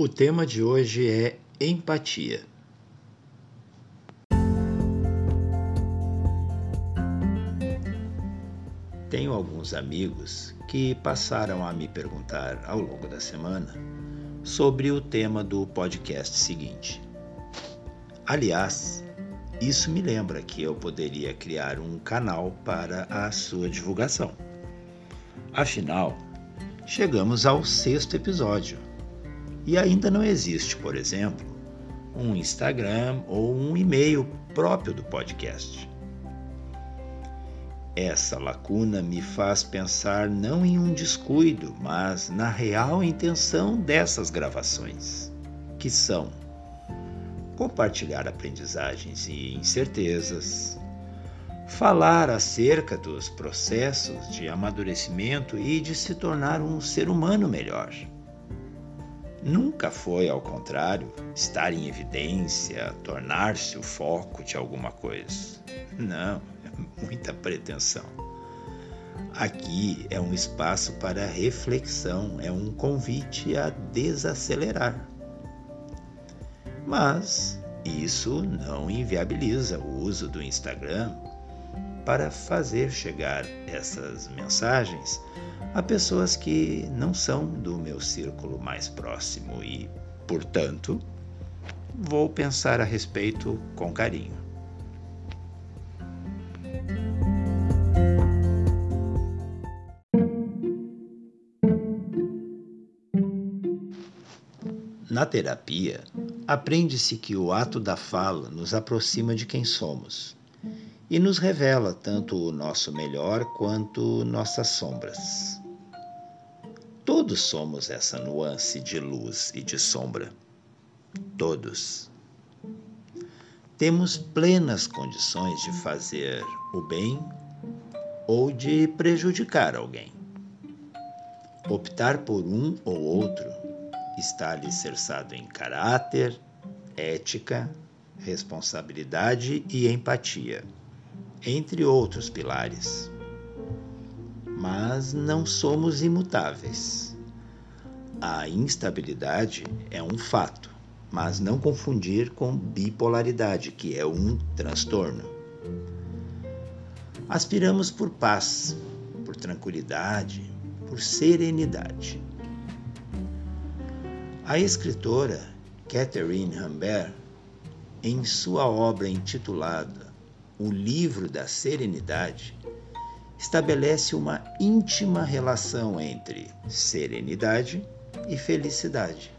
O tema de hoje é empatia. Tenho alguns amigos que passaram a me perguntar ao longo da semana sobre o tema do podcast seguinte. Aliás, isso me lembra que eu poderia criar um canal para a sua divulgação. Afinal, chegamos ao sexto episódio e ainda não existe, por exemplo, um Instagram ou um e-mail próprio do podcast. Essa lacuna me faz pensar não em um descuido, mas na real intenção dessas gravações, que são compartilhar aprendizagens e incertezas, falar acerca dos processos de amadurecimento e de se tornar um ser humano melhor. Nunca foi, ao contrário, estar em evidência, tornar-se o foco de alguma coisa. Não muita pretensão. Aqui é um espaço para reflexão, é um convite a desacelerar. Mas isso não inviabiliza o uso do Instagram para fazer chegar essas mensagens a pessoas que não são do meu círculo mais próximo e, portanto, vou pensar a respeito com carinho. Na terapia, aprende-se que o ato da fala nos aproxima de quem somos e nos revela tanto o nosso melhor quanto nossas sombras. Todos somos essa nuance de luz e de sombra. Todos. Temos plenas condições de fazer o bem ou de prejudicar alguém. Optar por um ou outro está alicerçado em caráter, ética, responsabilidade e empatia, entre outros pilares. Mas não somos imutáveis. A instabilidade é um fato, mas não confundir com bipolaridade, que é um transtorno. Aspiramos por paz, por tranquilidade, por serenidade. A escritora Catherine Humbert, em sua obra intitulada O Livro da Serenidade, estabelece uma íntima relação entre serenidade e felicidade.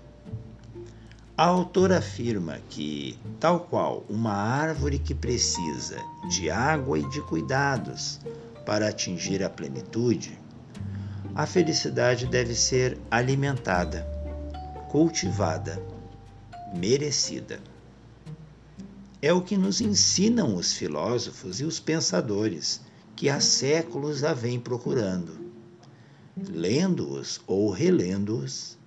A autora afirma que, tal qual uma árvore que precisa de água e de cuidados para atingir a plenitude, a felicidade deve ser alimentada cultivada, merecida. É o que nos ensinam os filósofos e os pensadores que há séculos a vêm procurando. Lendo-os ou relendo-os,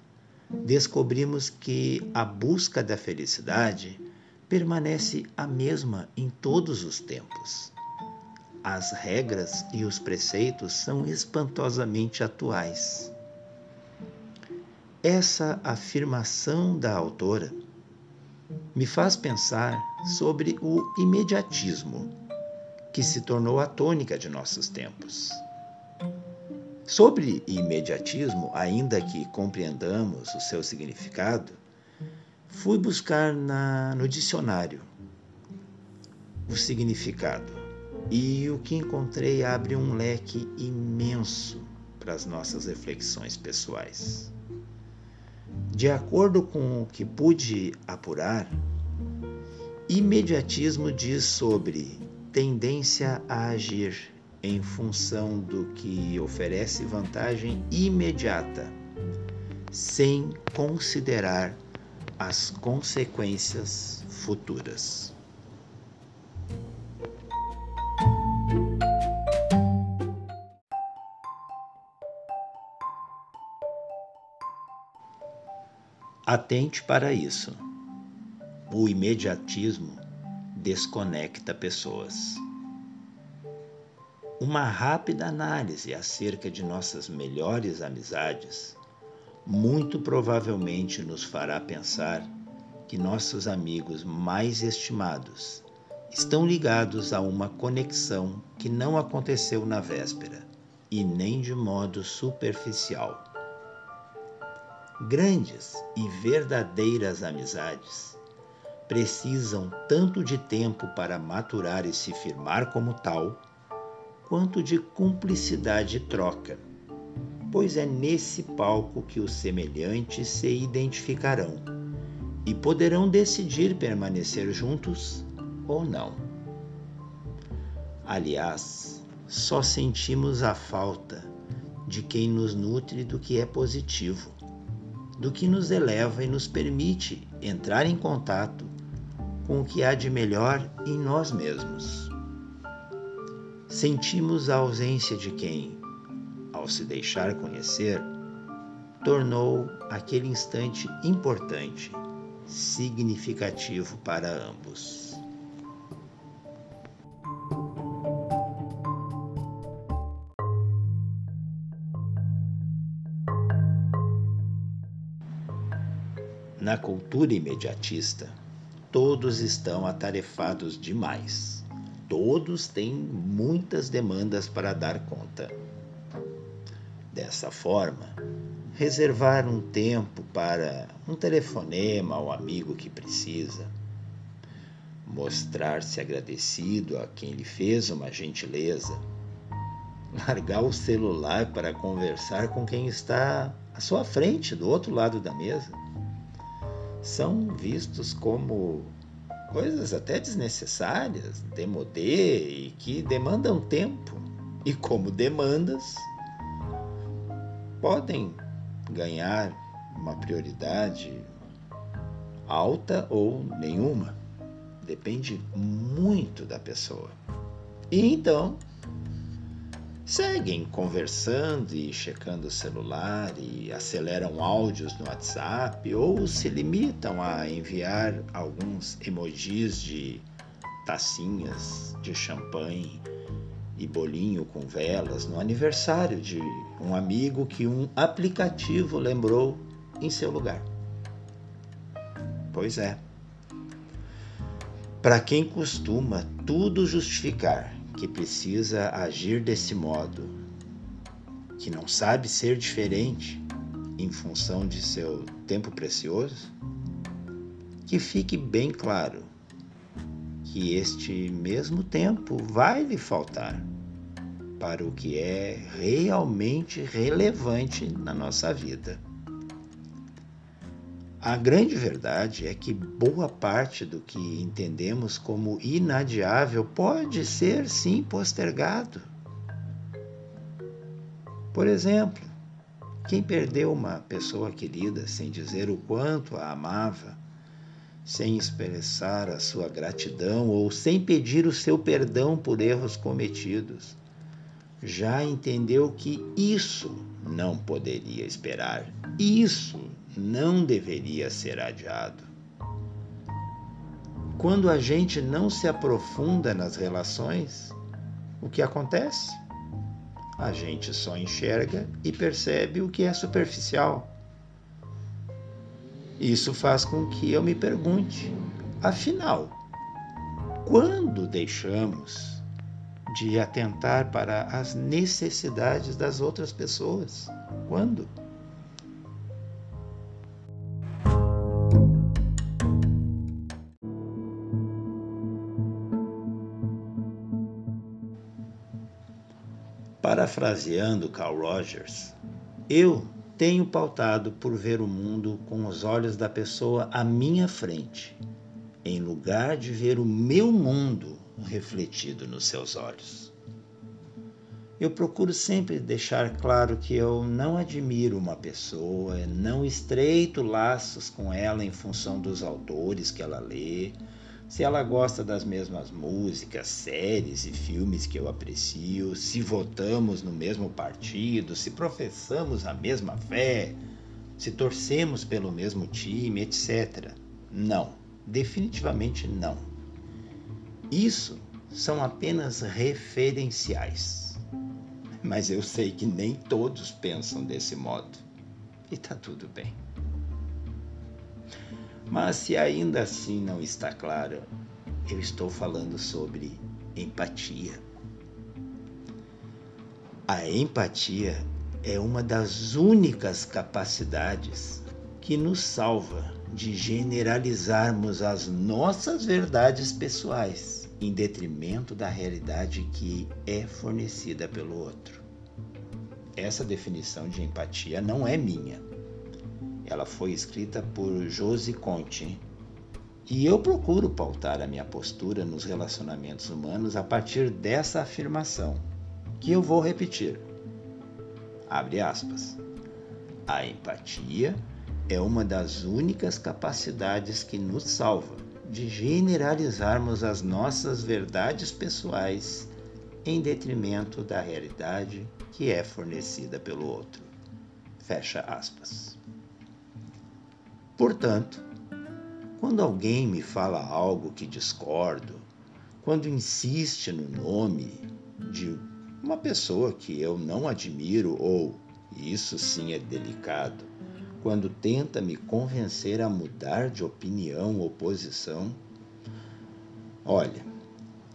descobrimos que a busca da felicidade permanece a mesma em todos os tempos. As regras e os preceitos são espantosamente atuais. Essa afirmação da autora me faz pensar sobre o imediatismo que se tornou a tônica de nossos tempos. Sobre imediatismo, ainda que compreendamos o seu significado, fui buscar na, no dicionário o significado e o que encontrei abre um leque imenso para as nossas reflexões pessoais. De acordo com o que pude apurar, imediatismo diz sobre tendência a agir em função do que oferece vantagem imediata, sem considerar as consequências futuras. Atente para isso. O imediatismo desconecta pessoas. Uma rápida análise acerca de nossas melhores amizades muito provavelmente nos fará pensar que nossos amigos mais estimados estão ligados a uma conexão que não aconteceu na véspera e nem de modo superficial. Grandes e verdadeiras amizades precisam tanto de tempo para maturar e se firmar como tal, quanto de cumplicidade e troca, pois é nesse palco que os semelhantes se identificarão e poderão decidir permanecer juntos ou não. Aliás, só sentimos a falta de quem nos nutre do que é positivo, do que nos eleva e nos permite entrar em contato com o que há de melhor em nós mesmos. Sentimos a ausência de quem, ao se deixar conhecer, tornou aquele instante importante, significativo para ambos. Na cultura imediatista, todos estão atarefados demais. Todos têm muitas demandas para dar conta. Dessa forma, reservar um tempo para um telefonema ao amigo que precisa, mostrar-se agradecido a quem lhe fez uma gentileza, largar o celular para conversar com quem está à sua frente, do outro lado da mesa são vistos como coisas até desnecessárias, demodê e que demandam tempo. E como demandas, podem ganhar uma prioridade alta ou nenhuma. Depende muito da pessoa. E então, seguem conversando e checando o celular e aceleram áudios no WhatsApp ou se limitam a enviar alguns emojis de tacinhas de champanhe e bolinho com velas no aniversário de um amigo que um aplicativo lembrou em seu lugar. Pois é. Para quem costuma tudo justificar que precisa agir desse modo, que não sabe ser diferente em função de seu tempo precioso, que fique bem claro que este mesmo tempo vai lhe faltar para o que é realmente relevante na nossa vida. A grande verdade é que boa parte do que entendemos como inadiável pode ser sim postergado. Por exemplo, quem perdeu uma pessoa querida sem dizer o quanto a amava, sem expressar a sua gratidão ou sem pedir o seu perdão por erros cometidos, já entendeu que isso não poderia esperar. Isso não deveria ser adiado. Quando a gente não se aprofunda nas relações, o que acontece? A gente só enxerga e percebe o que é superficial. Isso faz com que eu me pergunte: afinal, quando deixamos de atentar para as necessidades das outras pessoas? Quando? Parafraseando Carl Rogers, eu tenho pautado por ver o mundo com os olhos da pessoa à minha frente, em lugar de ver o meu mundo refletido nos seus olhos. Eu procuro sempre deixar claro que eu não admiro uma pessoa, não estreito laços com ela em função dos autores que ela lê, se ela gosta das mesmas músicas, séries e filmes que eu aprecio, se votamos no mesmo partido, se professamos a mesma fé, se torcemos pelo mesmo time, etc. Não, definitivamente não. Isso são apenas referenciais. Mas eu sei que nem todos pensam desse modo. e tá tudo bem. Mas se ainda assim não está claro, eu estou falando sobre empatia. A empatia é uma das únicas capacidades que nos salva de generalizarmos as nossas verdades pessoais em detrimento da realidade que é fornecida pelo outro. Essa definição de empatia não é minha. Ela foi escrita por Josi Conte. E eu procuro pautar a minha postura nos relacionamentos humanos a partir dessa afirmação, que eu vou repetir. Abre aspas. A empatia é uma das únicas capacidades que nos salva de generalizarmos as nossas verdades pessoais em detrimento da realidade que é fornecida pelo outro. Fecha aspas. Portanto, quando alguém me fala algo que discordo, quando insiste no nome de uma pessoa que eu não admiro ou, isso sim é delicado, quando tenta me convencer a mudar de opinião ou posição, olha,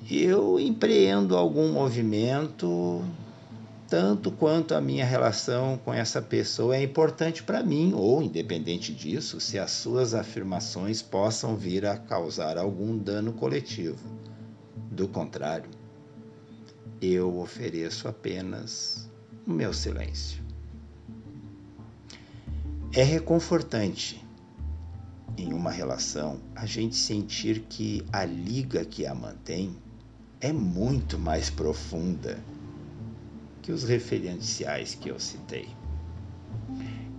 eu empreendo algum movimento tanto quanto a minha relação com essa pessoa é importante para mim, ou independente disso, se as suas afirmações possam vir a causar algum dano coletivo. Do contrário, eu ofereço apenas o meu silêncio. É reconfortante em uma relação a gente sentir que a liga que a mantém é muito mais profunda que os referenciais que eu citei.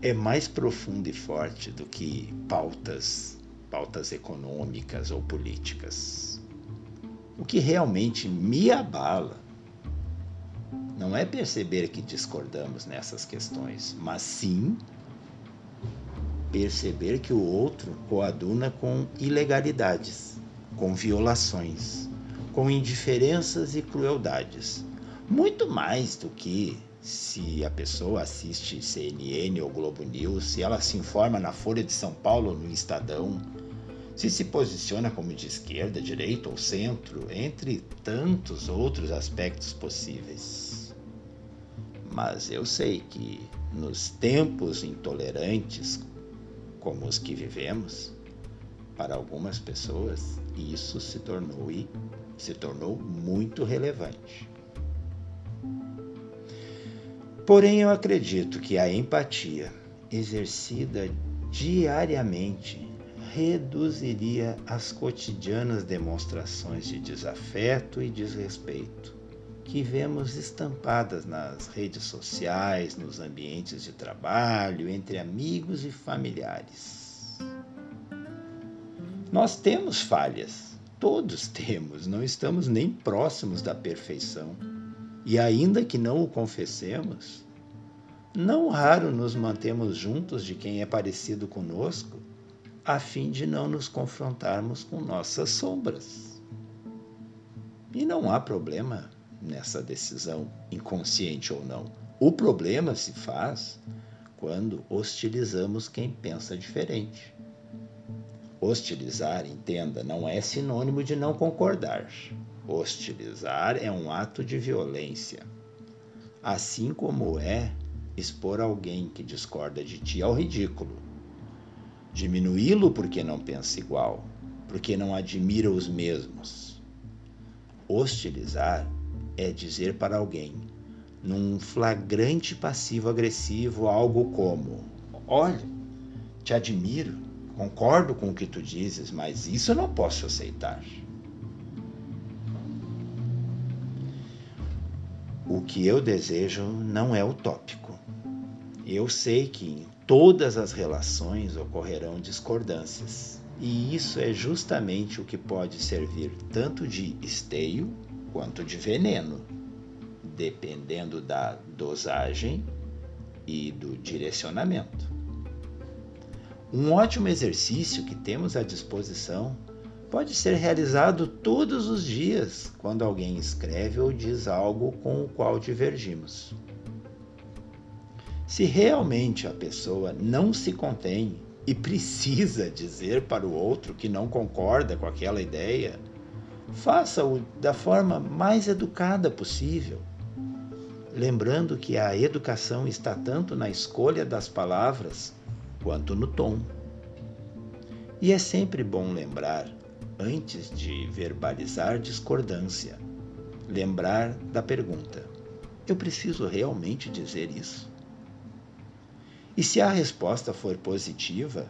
É mais profunda e forte do que pautas, pautas econômicas ou políticas. O que realmente me abala não é perceber que discordamos nessas questões, mas sim perceber que o outro coaduna com ilegalidades, com violações, com indiferenças e crueldades, muito mais do que se a pessoa assiste CNN ou Globo News, se ela se informa na Folha de São Paulo ou no Estadão, se se posiciona como de esquerda, direita ou centro, entre tantos outros aspectos possíveis. Mas eu sei que nos tempos intolerantes como os que vivemos, para algumas pessoas isso se tornou se tornou muito relevante. Porém, eu acredito que a empatia exercida diariamente reduziria as cotidianas demonstrações de desafeto e desrespeito que vemos estampadas nas redes sociais, nos ambientes de trabalho, entre amigos e familiares. Nós temos falhas, todos temos, não estamos nem próximos da perfeição. E ainda que não o confessemos, não raro nos mantemos juntos de quem é parecido conosco, a fim de não nos confrontarmos com nossas sombras. E não há problema nessa decisão, inconsciente ou não. O problema se faz quando hostilizamos quem pensa diferente. Hostilizar, entenda, não é sinônimo de não concordar. Hostilizar é um ato de violência. Assim como é expor alguém que discorda de ti ao ridículo. Diminuí-lo porque não pensa igual, porque não admira os mesmos. Hostilizar é dizer para alguém, num flagrante passivo-agressivo, algo como: Olha, te admiro, concordo com o que tu dizes, mas isso eu não posso aceitar. O que eu desejo não é utópico. Eu sei que em todas as relações ocorrerão discordâncias, e isso é justamente o que pode servir tanto de esteio quanto de veneno, dependendo da dosagem e do direcionamento. Um ótimo exercício que temos à disposição pode ser realizado todos os dias quando alguém escreve ou diz algo com o qual divergimos. Se realmente a pessoa não se contém e precisa dizer para o outro que não concorda com aquela ideia, faça-o da forma mais educada possível. Lembrando que a educação está tanto na escolha das palavras quanto no tom. E é sempre bom lembrar, antes de verbalizar discordância, lembrar da pergunta: eu preciso realmente dizer isso? E se a resposta for positiva,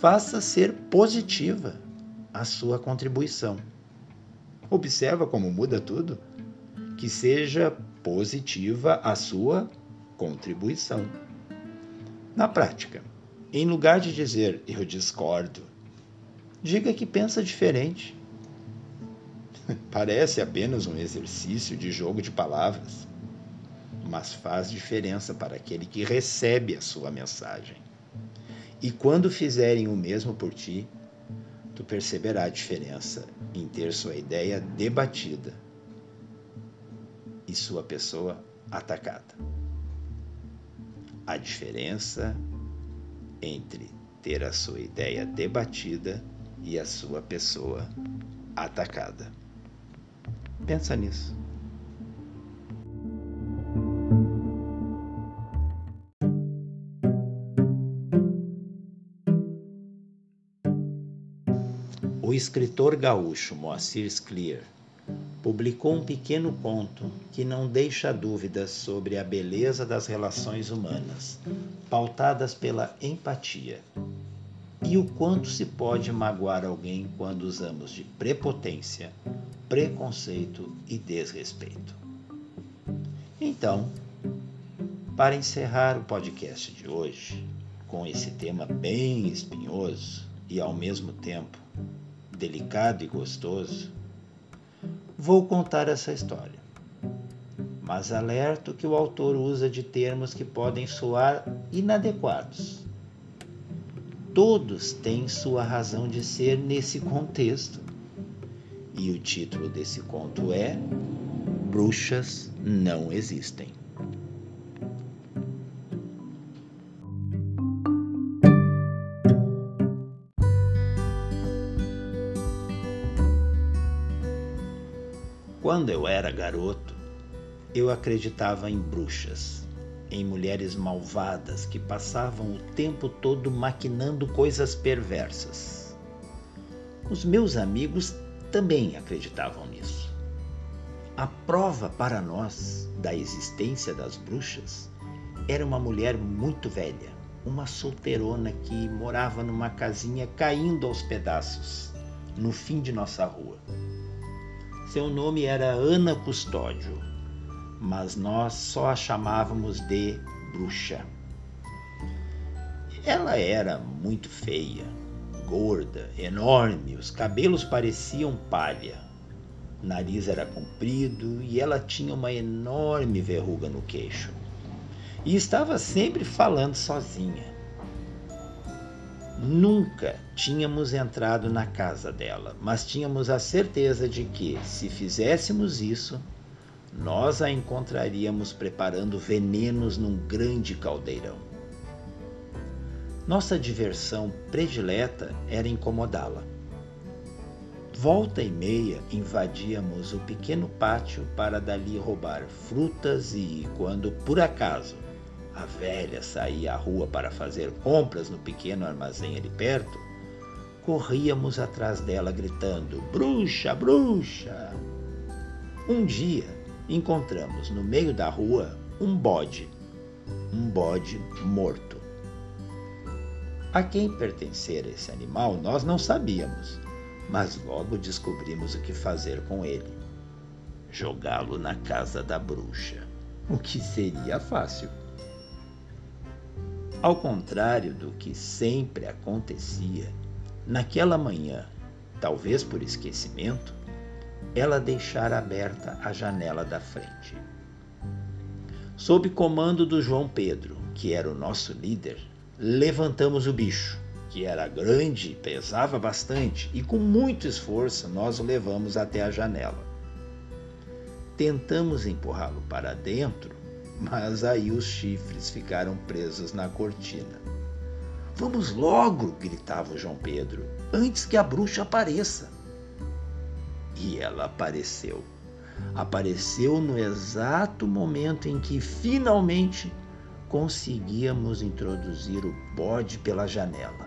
faça ser positiva a sua contribuição. Observa como muda tudo? Que seja positiva a sua contribuição. Na prática, em lugar de dizer eu discordo, diga que pensa diferente. Parece apenas um exercício de jogo de palavras mas faz diferença para aquele que recebe a sua mensagem. E quando fizerem o mesmo por ti, tu perceberá a diferença em ter sua ideia debatida e sua pessoa atacada. A diferença entre ter a sua ideia debatida e a sua pessoa atacada. Pensa nisso. O escritor gaúcho Moacir Scliar publicou um pequeno conto que não deixa dúvidas sobre a beleza das relações humanas, pautadas pela empatia, e o quanto se pode magoar alguém quando usamos de prepotência, preconceito e desrespeito. Então, para encerrar o podcast de hoje, com esse tema bem espinhoso e ao mesmo tempo delicado e gostoso, vou contar essa história. Mas alerto que o autor usa de termos que podem soar inadequados. Todos têm sua razão de ser nesse contexto. E o título desse conto é Bruxas Não Existem. Quando eu era garoto, eu acreditava em bruxas, em mulheres malvadas que passavam o tempo todo maquinando coisas perversas. Os meus amigos também acreditavam nisso. A prova para nós da existência das bruxas era uma mulher muito velha, uma solteirona que morava numa casinha caindo aos pedaços, no fim de nossa rua. Seu nome era Ana Custódio, mas nós só a chamávamos de bruxa. Ela era muito feia, gorda, enorme, os cabelos pareciam palha. O nariz era comprido e ela tinha uma enorme verruga no queixo. E estava sempre falando sozinha. Nunca tínhamos entrado na casa dela, mas tínhamos a certeza de que, se fizéssemos isso, nós a encontraríamos preparando venenos num grande caldeirão. Nossa diversão predileta era incomodá-la. Volta e meia invadíamos o pequeno pátio para dali roubar frutas e, quando por acaso a velha saía à rua para fazer compras no pequeno armazém ali perto. Corríamos atrás dela gritando: Bruxa, bruxa! Um dia encontramos no meio da rua um bode, um bode morto. A quem pertencera esse animal nós não sabíamos, mas logo descobrimos o que fazer com ele: jogá-lo na casa da bruxa, o que seria fácil. Ao contrário do que sempre acontecia, naquela manhã, talvez por esquecimento, ela deixara aberta a janela da frente. Sob comando do João Pedro, que era o nosso líder, levantamos o bicho, que era grande pesava bastante, e com muito esforço nós o levamos até a janela. Tentamos empurrá-lo para dentro, mas aí os chifres ficaram presos na cortina. Vamos logo! gritava João Pedro, antes que a bruxa apareça. E ela apareceu. Apareceu no exato momento em que finalmente conseguíamos introduzir o bode pela janela.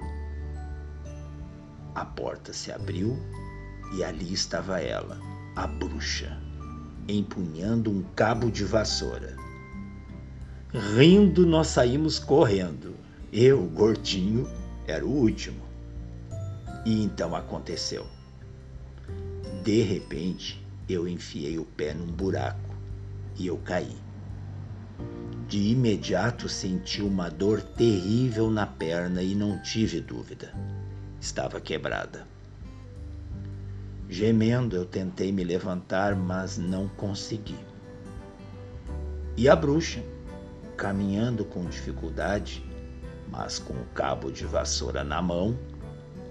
A porta se abriu e ali estava ela, a bruxa, empunhando um cabo de vassoura. Rindo, nós saímos correndo. Eu, gordinho, era o último. E então aconteceu. De repente, eu enfiei o pé num buraco e eu caí. De imediato senti uma dor terrível na perna e não tive dúvida. Estava quebrada. Gemendo, eu tentei me levantar, mas não consegui. E a bruxa, caminhando com dificuldade, mas com o cabo de vassoura na mão,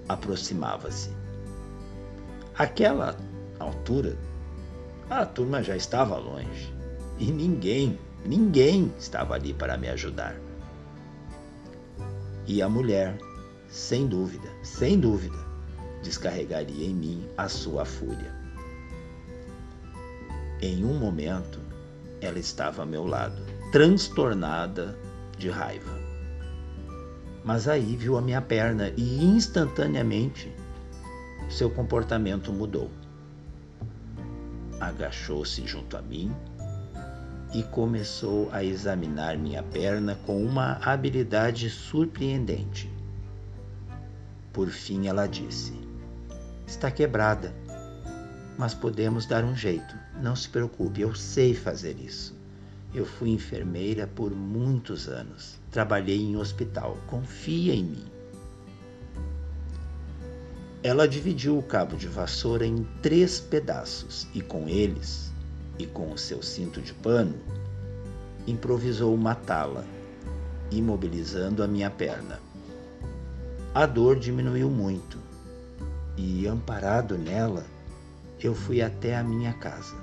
aproximava-se. Aquela altura, a turma já estava longe e ninguém, ninguém estava ali para me ajudar. E a mulher, sem dúvida, sem dúvida, descarregaria em mim a sua fúria. Em um momento, ela estava a meu lado, transtornada de raiva. Mas aí viu a minha perna e instantaneamente seu comportamento mudou. Agachou-se junto a mim e começou a examinar minha perna com uma habilidade surpreendente. Por fim, ela disse: Está quebrada, mas podemos dar um jeito. Não se preocupe, eu sei fazer isso. Eu fui enfermeira por muitos anos. Trabalhei em hospital. Confia em mim. Ela dividiu o cabo de vassoura em três pedaços e com eles, e com o seu cinto de pano, improvisou uma tala, imobilizando a minha perna. A dor diminuiu muito e, amparado nela, eu fui até a minha casa.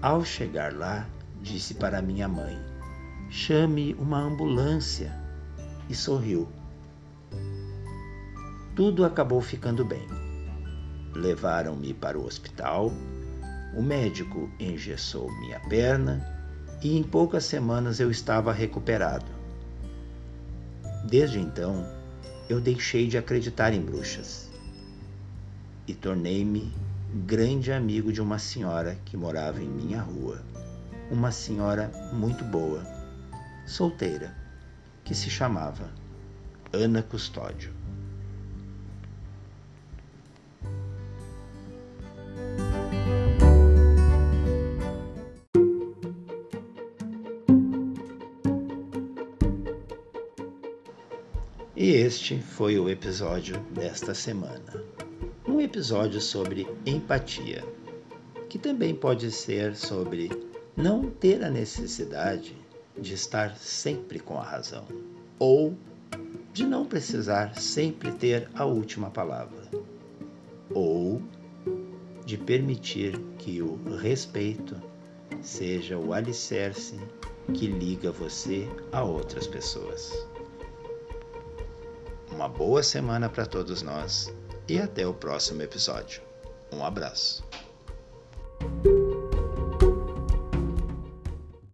Ao chegar lá, disse para minha mãe: Chame uma ambulância. E sorriu tudo acabou ficando bem. Levaram-me para o hospital, o médico engessou minha perna e em poucas semanas eu estava recuperado. Desde então, eu deixei de acreditar em bruxas e tornei-me grande amigo de uma senhora que morava em minha rua. Uma senhora muito boa, solteira, que se chamava Ana Custódio. E este foi o episódio desta semana. Um episódio sobre empatia, que também pode ser sobre não ter a necessidade de estar sempre com a razão, ou de não precisar sempre ter a última palavra, ou de permitir que o respeito seja o alicerce que liga você a outras pessoas. Uma boa semana para todos nós e até o próximo episódio. Um abraço.